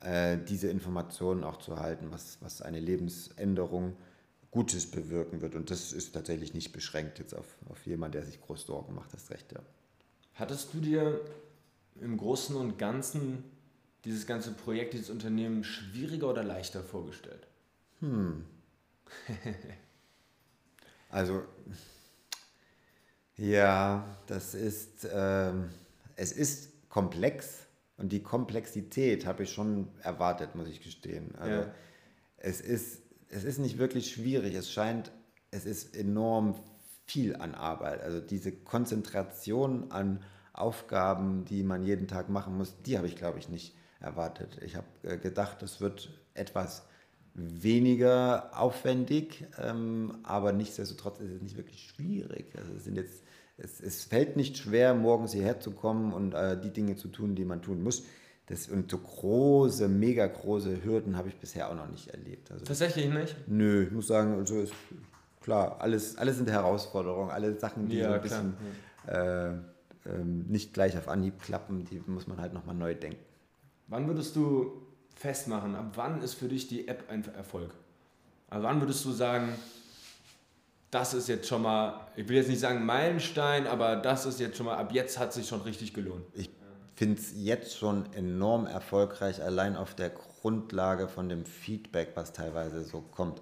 äh, diese Informationen auch zu halten, was, was eine Lebensänderung Gutes bewirken wird. Und das ist tatsächlich nicht beschränkt jetzt auf, auf jemanden, der sich groß Sorgen macht, das Recht, ja.
Hattest du dir im Großen und Ganzen dieses ganze Projekt, dieses Unternehmen schwieriger oder leichter vorgestellt?
Hm. also ja, das ist, äh, es ist komplex und die Komplexität habe ich schon erwartet, muss ich gestehen. Also ja. es, ist, es ist nicht wirklich schwierig, es scheint, es ist enorm viel an Arbeit. Also diese Konzentration an Aufgaben, die man jeden Tag machen muss, die habe ich, glaube ich, nicht erwartet. Ich habe äh, gedacht, es wird etwas weniger aufwendig, ähm, aber nichtsdestotrotz ist es nicht wirklich schwierig. Also es sind jetzt es, es fällt nicht schwer, morgens hierher zu kommen und äh, die Dinge zu tun, die man tun muss. Das, und so große, mega große Hürden habe ich bisher auch noch nicht erlebt.
Also, Tatsächlich nicht?
Nö, ich muss sagen, also es klar, alles, alles sind Herausforderungen, alle Sachen, die
Ja,
so ein bisschen äh, ähm, nicht gleich auf Anhieb klappen, die muss man halt nochmal neu denken.
Wann würdest du festmachen, ab wann ist für dich die App ein Erfolg? Also wann würdest du sagen, das ist jetzt schon mal, ich will jetzt nicht sagen Meilenstein, aber das ist jetzt schon mal, ab jetzt hat sich schon richtig gelohnt.
Ich finde es jetzt schon enorm erfolgreich, allein auf der Grundlage von dem Feedback, was teilweise so kommt.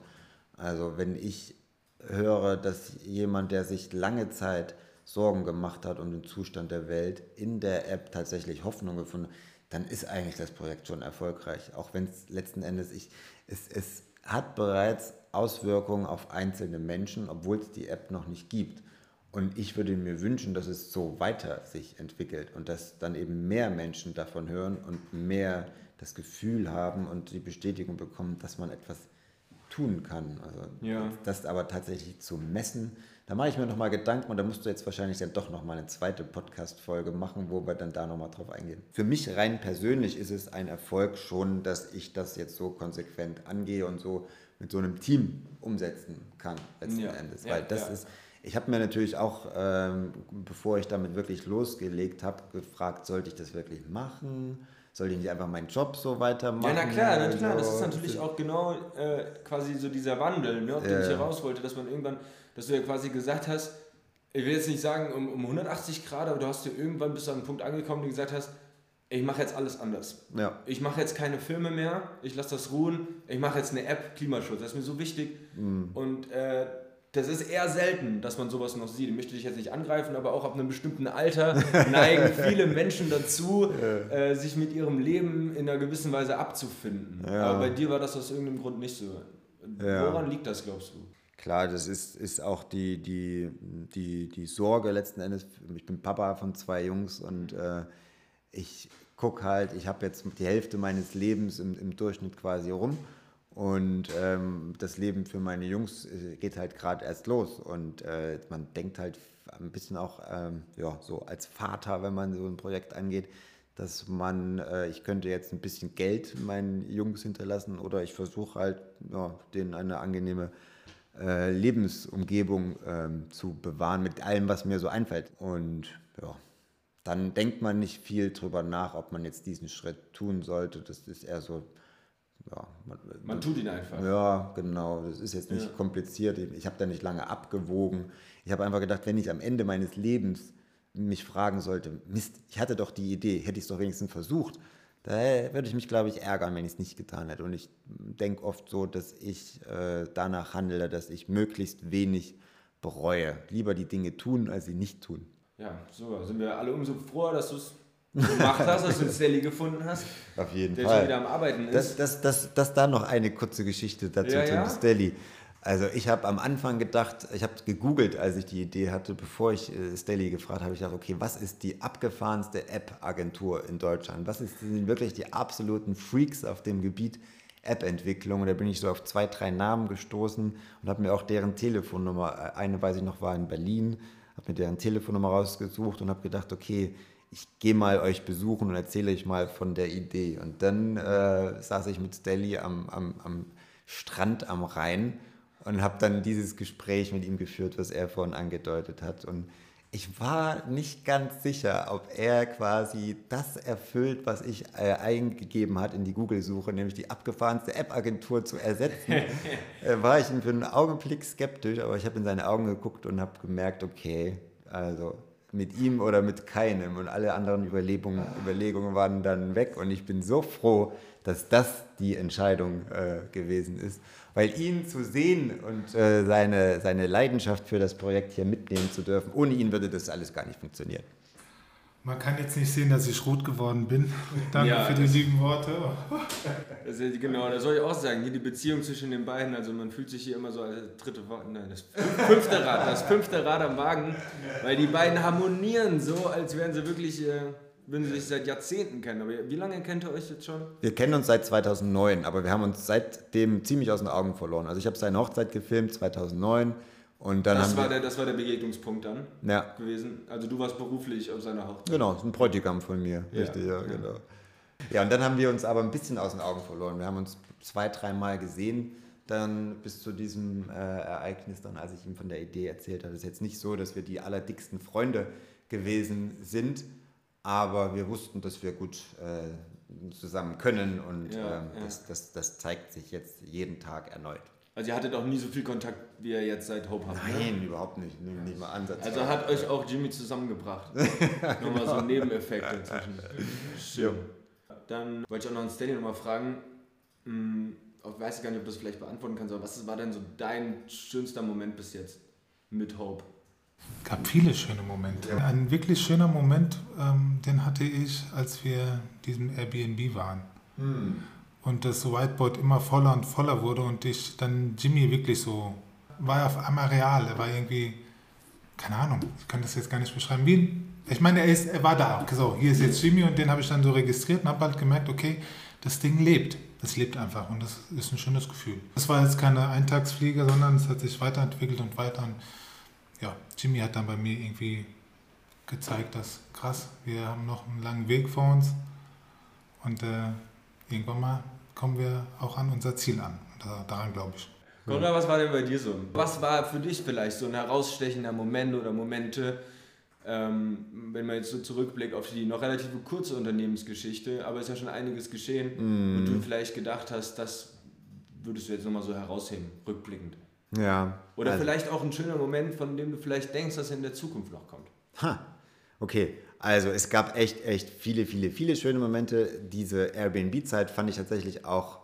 Also wenn ich höre, dass jemand, der sich lange Zeit Sorgen gemacht hat um den Zustand der Welt, in der App tatsächlich Hoffnung gefunden hat, dann ist eigentlich das Projekt schon erfolgreich. Auch wenn es letzten Endes, ich, es, es hat bereits Auswirkungen auf einzelne Menschen, obwohl es die App noch nicht gibt. Und ich würde mir wünschen, dass es so weiter sich entwickelt und dass dann eben mehr Menschen davon hören und mehr das Gefühl haben und die Bestätigung bekommen, dass man etwas tun kann. Also
Ja.
das aber tatsächlich zu messen, da mache ich mir nochmal Gedanken und da musst du jetzt wahrscheinlich dann doch nochmal eine zweite Podcast-Folge machen, wo wir dann da nochmal drauf eingehen. Für mich rein persönlich ist es ein Erfolg schon, dass ich das jetzt so konsequent angehe und so mit so einem Team umsetzen kann, letzten
Ja.
Endes.
Ja,
Weil das
ja.
ist, ich habe mir natürlich auch, ähm, bevor ich damit wirklich losgelegt habe, gefragt, sollte ich das wirklich machen? Sollte ich nicht einfach meinen Job so weitermachen?
Ja, na klar, na klar, das
Also,
ist natürlich auch genau äh, quasi so dieser Wandel, ne, auf den ich
Ja.
heraus wollte, dass man irgendwann, dass du ja quasi gesagt hast, ich will jetzt nicht sagen um, um 180 Grad, aber du hast ja irgendwann bis zu einem Punkt angekommen, wo du gesagt hast, ich mache jetzt alles anders.
Ja,
Ich mache jetzt keine Filme mehr, ich lasse das ruhen, ich mache jetzt eine App, Klimaschutz, das ist mir so wichtig.
Mhm.
Und äh, das ist eher selten, dass man sowas noch sieht. Ich möchte dich jetzt nicht angreifen, aber auch ab einem bestimmten Alter neigen viele Menschen dazu, äh, sich mit ihrem Leben in einer gewissen Weise abzufinden.
Ja.
Aber bei dir war das aus irgendeinem Grund nicht so.
Ja.
Woran liegt das, glaubst du?
Klar, das ist, ist auch die, die, die, die Sorge letzten Endes. Ich bin Papa von zwei Jungs und äh, ich gucke halt, ich habe jetzt die Hälfte meines Lebens im, im Durchschnitt quasi rum. Und ähm, das Leben für meine Jungs äh, geht halt gerade erst los. Und äh, man denkt halt ein bisschen auch ähm, ja, so als Vater, wenn man so ein Projekt angeht, dass man, äh, ich könnte jetzt ein bisschen Geld meinen Jungs hinterlassen oder ich versuche halt, ja, denen eine angenehme äh, Lebensumgebung ähm, zu bewahren mit allem, was mir so einfällt. Und ja, dann denkt man nicht viel drüber nach, ob man jetzt diesen Schritt tun sollte. Das ist eher so, ja, man,
Man tut ihn einfach.
ja, genau. Das ist jetzt nicht
Ja.
kompliziert. Ich habe da nicht lange abgewogen. Ich habe einfach gedacht, wenn ich am Ende meines Lebens mich fragen sollte, Mist, ich hatte doch die Idee, hätte ich es doch wenigstens versucht, da würde ich mich, glaube ich, ärgern, wenn ich es nicht getan hätte. Und ich denke oft so, dass ich äh, danach handle, dass ich möglichst wenig bereue. Lieber die Dinge tun, als sie nicht tun.
Ja, so sind wir alle umso froher, dass du es gemacht hast, dass du Sally gefunden hast,
Auf jeden
der schon wieder am Arbeiten
Das,
ist.
das, das, das da noch eine kurze Geschichte dazu
Ja,
zum
ja.
Stelly. Also ich habe am Anfang gedacht, ich habe gegoogelt, als ich die Idee hatte, bevor ich äh, Stelly gefragt habe, ich dachte, okay, was ist die abgefahrenste App-Agentur in Deutschland? Was ist, sind wirklich die absoluten Freaks auf dem Gebiet App-Entwicklung? Und da bin ich so auf zwei, drei Namen gestoßen und habe mir auch deren Telefonnummer, äh, eine weiß ich noch, war in Berlin, habe mir deren Telefonnummer rausgesucht und habe gedacht, okay, ich gehe mal euch besuchen und erzähle euch mal von der Idee. Und dann äh, saß ich mit Stelly am, am, am Strand am Rhein und habe dann dieses Gespräch mit ihm geführt, was er vorhin angedeutet hat. Und ich war nicht ganz sicher, ob er quasi das erfüllt, was ich äh, eingegeben hat in die Google-Suche, nämlich die abgefahrenste App-Agentur zu ersetzen. äh, war ich für einen Augenblick skeptisch, aber ich habe in seine Augen geguckt und habe gemerkt, okay, also mit ihm oder mit keinem. Und alle anderen Überlegungen, Überlegungen waren dann weg. Und ich bin so froh, dass das die Entscheidung äh, gewesen ist, weil ihn zu sehen und äh, seine, seine Leidenschaft für das Projekt hier mitnehmen zu dürfen, ohne ihn würde das alles gar nicht funktionieren.
Man kann jetzt nicht sehen, dass ich rot geworden bin. Danke
Ja,
für die lieben Worte.
Das ist, genau, das soll ich auch sagen. Hier die Beziehung zwischen den beiden, also man fühlt sich hier immer so als dritte, nein, das fünfte Rad, das fünfte Rad am Wagen, weil die beiden harmonieren so, als wären sie wirklich, äh, würden sie sich seit Jahrzehnten kennen. Aber wie lange kennt ihr euch jetzt schon?
Wir kennen uns seit 2009, aber wir haben uns seitdem ziemlich aus den Augen verloren. Also ich habe seine Hochzeit gefilmt 2009 und dann
Das
haben
war, der, das war der Begegnungspunkt dann
ja,
gewesen. Also du warst beruflich auf seiner Hochzeit.
Genau, ist ein Bräutigam von mir.
Ja,
Richtig, ja,
ja.
genau. Ja, und dann haben wir uns aber ein bisschen aus den Augen verloren. Wir haben uns zwei, dreimal gesehen, dann bis zu diesem äh, Ereignis, dann als ich ihm von der Idee erzählt habe. Es ist jetzt nicht so, dass wir die allerdicksten Freunde gewesen sind, aber wir wussten, dass wir gut äh, zusammen können und
Ja,
ähm,
ja.
Das, das, das zeigt sich jetzt jeden Tag erneut.
Also ihr hattet auch nie so viel Kontakt, wie ihr jetzt seit Hope habt. ne?
Nein, überhaupt nicht, nicht nicht mal Ansatz.
Also hat euch auch Jimmy zusammengebracht. Nochmal so Nebeneffekte zwischen. Schön. Dann wollte ich auch noch einen Stanley nochmal fragen. Hm, Ich weiß gar nicht, ob du das vielleicht beantworten kannst, aber was war denn so dein schönster Moment bis jetzt mit Hope?
gab viele schöne Momente. Ein wirklich schöner Moment, ähm, den hatte ich, als wir in diesem Airbnb waren. Und das Whiteboard immer voller und voller wurde und ich dann Jimmy wirklich so, war auf einmal real. Er war irgendwie, keine Ahnung, ich kann das jetzt gar nicht beschreiben. Wie, ich meine, er, ist, er war da. So, hier ist jetzt Jimmy und den habe ich dann so registriert und habe halt gemerkt, okay, das Ding lebt. Das lebt einfach und das ist ein schönes Gefühl. Das war jetzt keine Eintagsfliege, sondern es hat sich weiterentwickelt und weiter. Und ja, Jimmy hat dann bei mir irgendwie gezeigt, dass krass, wir haben noch einen langen Weg vor uns und äh, irgendwann mal kommen wir auch an unser Ziel an. Da, daran glaube ich.
Cora, was war denn bei dir so? Was war für dich vielleicht so ein herausstechender Moment oder Momente, ähm, wenn man jetzt so zurückblickt auf die noch relativ kurze Unternehmensgeschichte, aber es ist ja schon einiges geschehen und du vielleicht gedacht hast, das würdest du jetzt nochmal so herausheben, rückblickend.
ja.
Oder
also-
vielleicht auch ein schöner Moment, von dem du vielleicht denkst, dass er in der Zukunft noch kommt.
Ha, okay. Also es gab echt, echt viele, viele, viele schöne Momente. Diese Airbnb-Zeit fand ich tatsächlich auch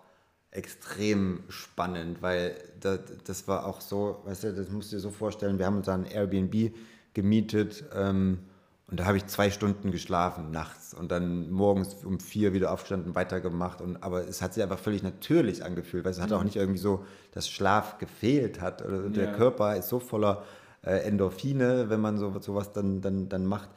extrem spannend, weil das, das war auch so, weißt du, das musst du dir so vorstellen, wir haben uns dann Airbnb gemietet ähm, und da habe ich zwei Stunden geschlafen nachts und dann morgens um vier wieder aufgestanden, weitergemacht. Und, aber es hat sich einfach völlig natürlich angefühlt, weil es hat auch nicht irgendwie so, dass Schlaf gefehlt hat. Oder der
Ja.
Körper ist so voller äh, Endorphine, wenn man so, sowas dann, dann, dann macht.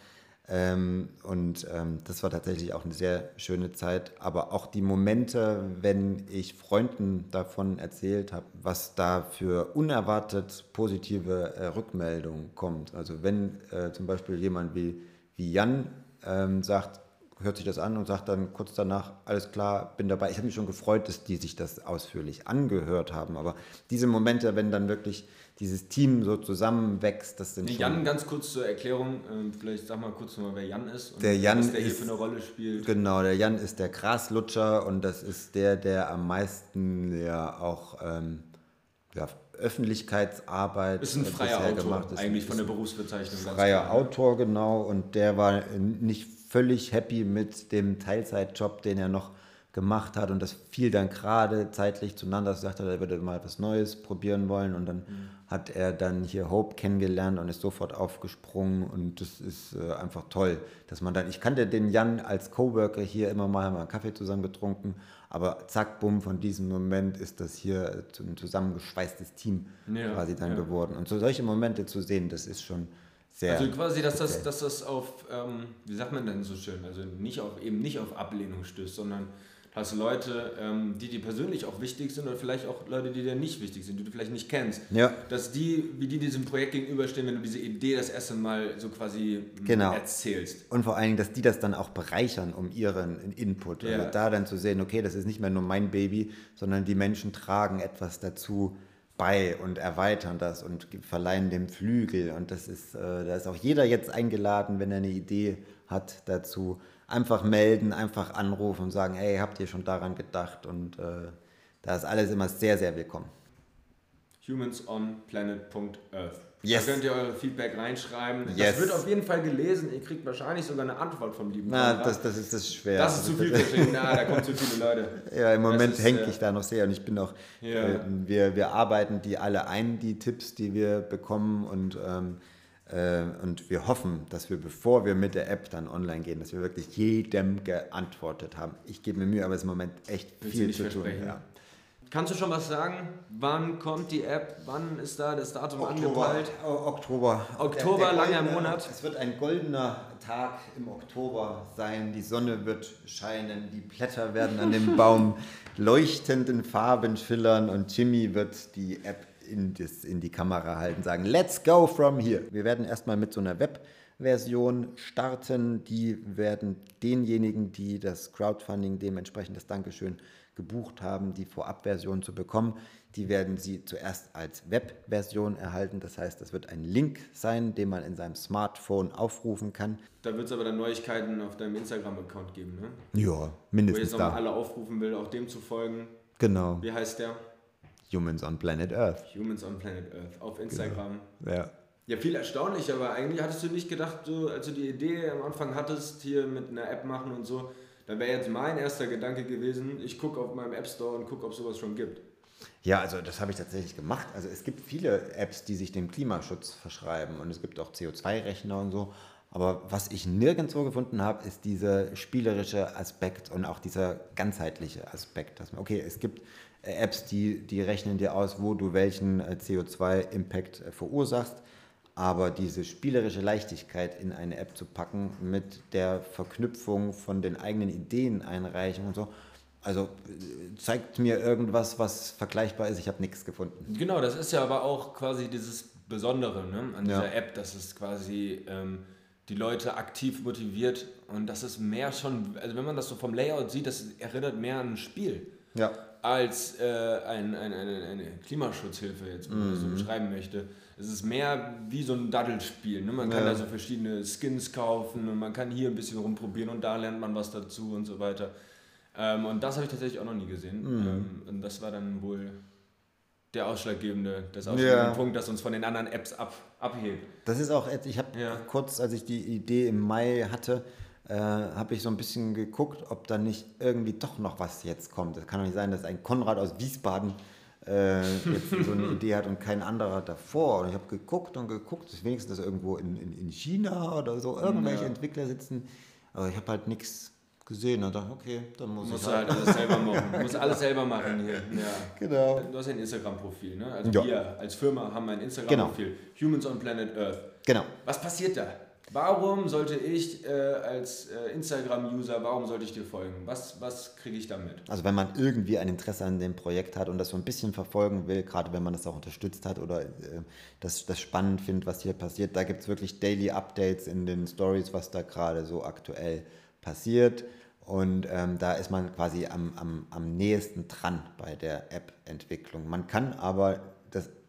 Ähm, und ähm, das war tatsächlich auch eine sehr schöne Zeit. Aber auch die Momente, wenn ich Freunden davon erzählt habe, was da für unerwartet positive äh, Rückmeldung kommt. Also wenn äh, zum Beispiel jemand wie, wie Jan ähm, sagt, hört sich das an und sagt dann kurz danach, alles klar, bin dabei. Ich habe mich schon gefreut, dass die sich das ausführlich angehört haben. Aber diese Momente, wenn dann wirklich dieses Team so zusammenwächst, das sind schon...
Jan, ganz kurz zur Erklärung, ähm, vielleicht sag mal kurz nochmal, wer Jan ist und
Der Jan
was der hier
ist-
für eine Rolle spielt.
Genau, der Jan ist der Graslutscher und das ist der, der am meisten ja auch ähm, ja, Öffentlichkeitsarbeit
Ist ein
äh,
freier Autor,
gemacht. Ist
eigentlich von der Berufsbezeichnung.
Freier. Autor, genau, und der war nicht völlig happy mit dem Teilzeitjob, den er noch gemacht hat und das fiel dann gerade zeitlich zueinander, dass er sagte, er würde mal was Neues probieren wollen und dann hat er dann hier Hope kennengelernt und ist sofort aufgesprungen und das ist äh, einfach toll, dass man dann, ich kannte den Jan als Coworker hier immer mal, haben wir einen Kaffee zusammen getrunken, aber zack, bumm, von diesem Moment ist das hier äh, ein zusammengeschweißtes Team
Ja,
quasi dann
ja.
geworden. Und so solche Momente zu sehen, das ist schon sehr...
Also quasi, dass das, dass das auf, ähm, wie sagt man denn so schön, also nicht auf, eben nicht auf Ablehnung stößt, sondern hast Leute, ähm, die dir persönlich auch wichtig sind oder vielleicht auch Leute, die dir nicht wichtig sind, die du vielleicht nicht kennst.
Ja.
Dass die, wie die diesem Projekt gegenüberstehen, wenn du diese Idee das erste Mal so quasi ähm,
Genau.
erzählst.
Und vor allen Dingen, dass die das dann auch bereichern um ihren Input.
Ja.
Also da dann zu sehen, okay, das ist nicht mehr nur mein Baby, sondern die Menschen tragen etwas dazu bei und erweitern das und verleihen dem Flügel. Und das ist, äh, da ist auch jeder jetzt eingeladen, wenn er eine Idee hat dazu. Einfach melden, einfach anrufen und sagen, hey, habt ihr schon daran gedacht? Und äh, da ist alles immer sehr, sehr willkommen.
humansonplanet.earth.
Yes.
Da könnt ihr eure Feedback reinschreiben.
Yes.
Das wird auf jeden Fall gelesen. Ihr kriegt wahrscheinlich sogar eine Antwort vom lieben
Na, das, das ist das schwer.
Das ist zu viel verschrieben. Na, da kommen zu viele Leute.
Ja, im Moment hänge
äh,
ich da noch sehr und ich bin auch,
Ja.
äh, wir, wir arbeiten die alle ein, die Tipps, die wir bekommen und, ähm, äh, und wir hoffen, dass wir, bevor wir mit der App dann online gehen, dass wir wirklich jedem geantwortet haben. Ich gebe mir Mühe, aber es ist im Moment echt
Willst
viel zu tun. Ja.
Kannst du schon was sagen? Wann kommt die App? Wann ist da das Datum angepeilt?
O- Oktober.
Oktober, langer
goldene-
Monat.
Es wird ein goldener Tag im Oktober sein. Die Sonne wird scheinen, die Blätter werden an dem Baum leuchtend in Farben schillern und Jimmy wird die App in, das, in die Kamera halten sagen, let's go from here. Wir werden erstmal mit so einer Web-Version starten. Die werden denjenigen, die das Crowdfunding dementsprechend das Dankeschön gebucht haben, die Vorabversion zu bekommen, die werden Sie zuerst als Webversion erhalten. Das heißt, es wird ein Link sein, den man in seinem Smartphone aufrufen kann.
Da wird es aber dann Neuigkeiten auf deinem Instagram-Account geben, ne?
Ja,
Wo ich
mindestens
jetzt nochmal
da.
alle aufrufen will, auch dem zu folgen.
Genau.
Wie heißt der?
Humans on Planet Earth.
Humans on Planet Earth auf Instagram.
Ja.
Ja, viel erstaunlicher, aber eigentlich hattest du nicht gedacht, so, als du die Idee am Anfang hattest, hier mit einer App machen und so, da wäre jetzt mein erster Gedanke gewesen, ich gucke auf meinem App Store und gucke, ob sowas schon gibt.
Ja, also das habe ich tatsächlich gemacht. Also es gibt viele Apps, die sich dem Klimaschutz verschreiben und es gibt auch CO2-Rechner und so. Aber was ich nirgendwo gefunden habe, ist dieser spielerische Aspekt und auch dieser ganzheitliche Aspekt. Dass man, okay, es gibt Apps, die, die rechnen dir aus, wo du welchen äh, CO2-Impact äh, verursachst. Aber diese spielerische Leichtigkeit in eine App zu packen mit der Verknüpfung von den eigenen Ideen einreichen und so, also äh, zeigt mir irgendwas, was vergleichbar ist. Ich habe nichts gefunden.
Genau, das ist ja aber auch quasi dieses Besondere ne, an dieser
Ja.
App, dass es quasi ähm, die Leute aktiv motiviert und das ist mehr schon, also wenn man das so vom Layout sieht, das erinnert mehr an ein Spiel.
Ja.
Als äh, ein, ein, eine, eine Klimaschutzhilfe jetzt, wenn man das so beschreiben möchte. Es ist mehr wie so ein Daddelspiel. Ne? Man kann
Ja.
da so verschiedene Skins kaufen und man kann hier ein bisschen rumprobieren und da lernt man was dazu und so weiter. Ähm, und das habe ich tatsächlich auch noch nie gesehen. Ähm, und das war dann wohl der ausschlaggebende, das ausschlaggebende
Ja.
Punkt, das uns von den anderen Apps ab, abhebt.
Das ist auch, ich habe
Ja.
kurz, als ich die Idee im Mai hatte, äh, habe ich so ein bisschen geguckt, ob da nicht irgendwie doch noch was jetzt kommt. Es kann doch nicht sein, dass ein Konrad aus Wiesbaden äh, jetzt so eine Idee hat und kein anderer davor. Und ich habe geguckt und geguckt, ist wenigstens irgendwo in, in, in China oder so, irgendwelche
Ja.
Entwickler sitzen. Aber ich habe halt nichts gesehen und dachte, okay, dann muss
Musst
ich halt.
halt alles selber machen. Du musst alles selber machen hier. Ja.
Genau.
Du hast ein Instagram-Profil, ne? Also
Ja.
wir als Firma haben ein Instagram-Profil. Humans on Planet Earth.
Genau.
Was passiert da? Warum sollte ich äh, als äh, Instagram-User, warum sollte ich dir folgen? Was, was kriege ich damit?
Also wenn man irgendwie ein Interesse an dem Projekt hat und das so ein bisschen verfolgen will, gerade wenn man das auch unterstützt hat oder äh, das, das spannend findet, was hier passiert, da gibt es wirklich Daily Updates in den Stories, was da gerade so aktuell passiert. Und ähm, da ist man quasi am, am, am nächsten dran bei der App-Entwicklung. Man kann aber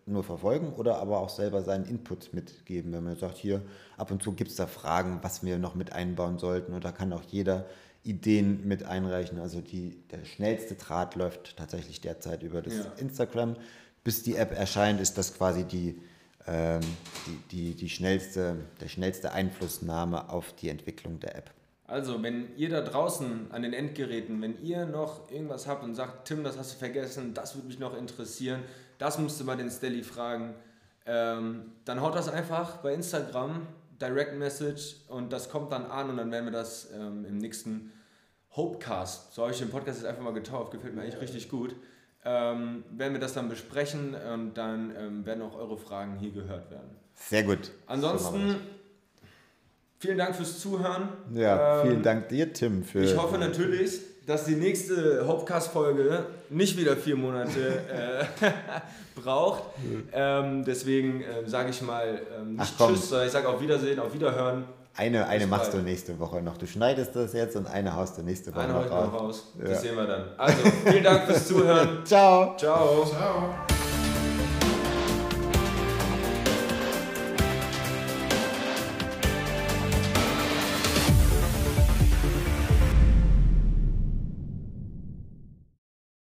nur verfolgen oder aber auch selber seinen Input mitgeben, wenn man sagt, hier ab und zu gibt es da Fragen, was wir noch mit einbauen sollten. Und da kann auch jeder Ideen mit einreichen. Also die, der schnellste Draht läuft tatsächlich derzeit über das
Ja.
Instagram. Bis die App erscheint, ist das quasi die, ähm, die, die, die schnellste, der schnellste Einflussnahme auf die Entwicklung der App.
Also, wenn ihr da draußen an den Endgeräten, wenn ihr noch irgendwas habt und sagt, Tim, das hast du vergessen, das würde mich noch interessieren, das musst du bei den Stelly fragen, ähm, dann haut das einfach bei Instagram, Direct Message und das kommt dann an und dann werden wir das ähm, im nächsten Hopecast, so habe ich den Podcast jetzt einfach mal getauft, gefällt mir eigentlich richtig gut, ähm, werden wir das dann besprechen und dann ähm, werden auch eure Fragen hier gehört werden.
Sehr gut. So
Ansonsten, vielen Dank fürs Zuhören.
Ja,
Ähm,
vielen Dank dir, Tim, für.
Ich hoffe natürlich, dass die nächste Hopecast-Folge nicht wieder vier Monate äh, braucht. Ähm, deswegen ähm, sage ich mal ähm, nicht
Ach.
Tschüss, sondern ich sage auf Wiedersehen, auf Wiederhören.
Eine, eine
Bis
machst
bald.
du nächste Woche noch. Du schneidest das jetzt und eine haust du nächste Woche
Eine
noch
heute noch
raus.
raus.
Ja.
Das sehen wir dann. Also, vielen Dank fürs Zuhören.
Ciao.
Ciao.
Ciao.